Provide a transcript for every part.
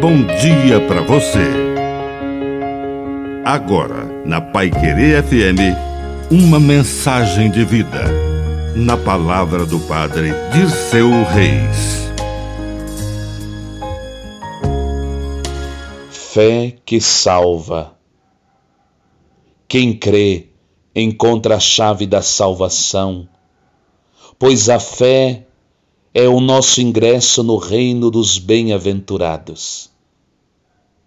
bom dia para você. Agora, na Pai Querer FM, uma mensagem de vida. Na palavra do Padre Dirceu Reis. Fé que salva. Quem crê encontra a chave da salvação, pois a fé é o nosso ingresso no reino dos bem-aventurados.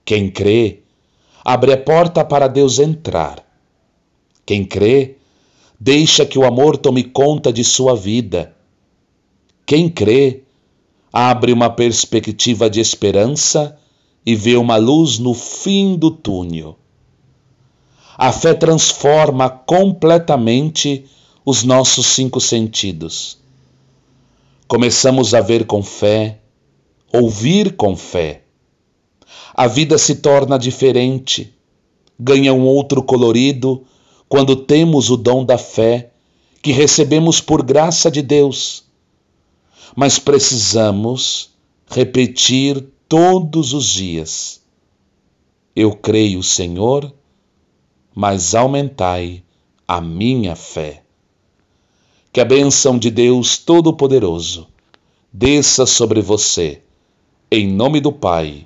Quem crê, abre a porta para Deus entrar. Quem crê, deixa que o amor tome conta de sua vida. Quem crê, abre uma perspectiva de esperança e vê uma luz no fim do túnel. A fé transforma completamente os nossos cinco sentidos Começamos a ver com fé, ouvir com fé. A vida se torna diferente, ganha um outro colorido quando temos o dom da fé que recebemos por graça de Deus. Mas precisamos repetir todos os dias: Eu creio, Senhor, mas aumentai a minha fé. Que a bênção de Deus Todo-Poderoso desça sobre você, em nome do Pai,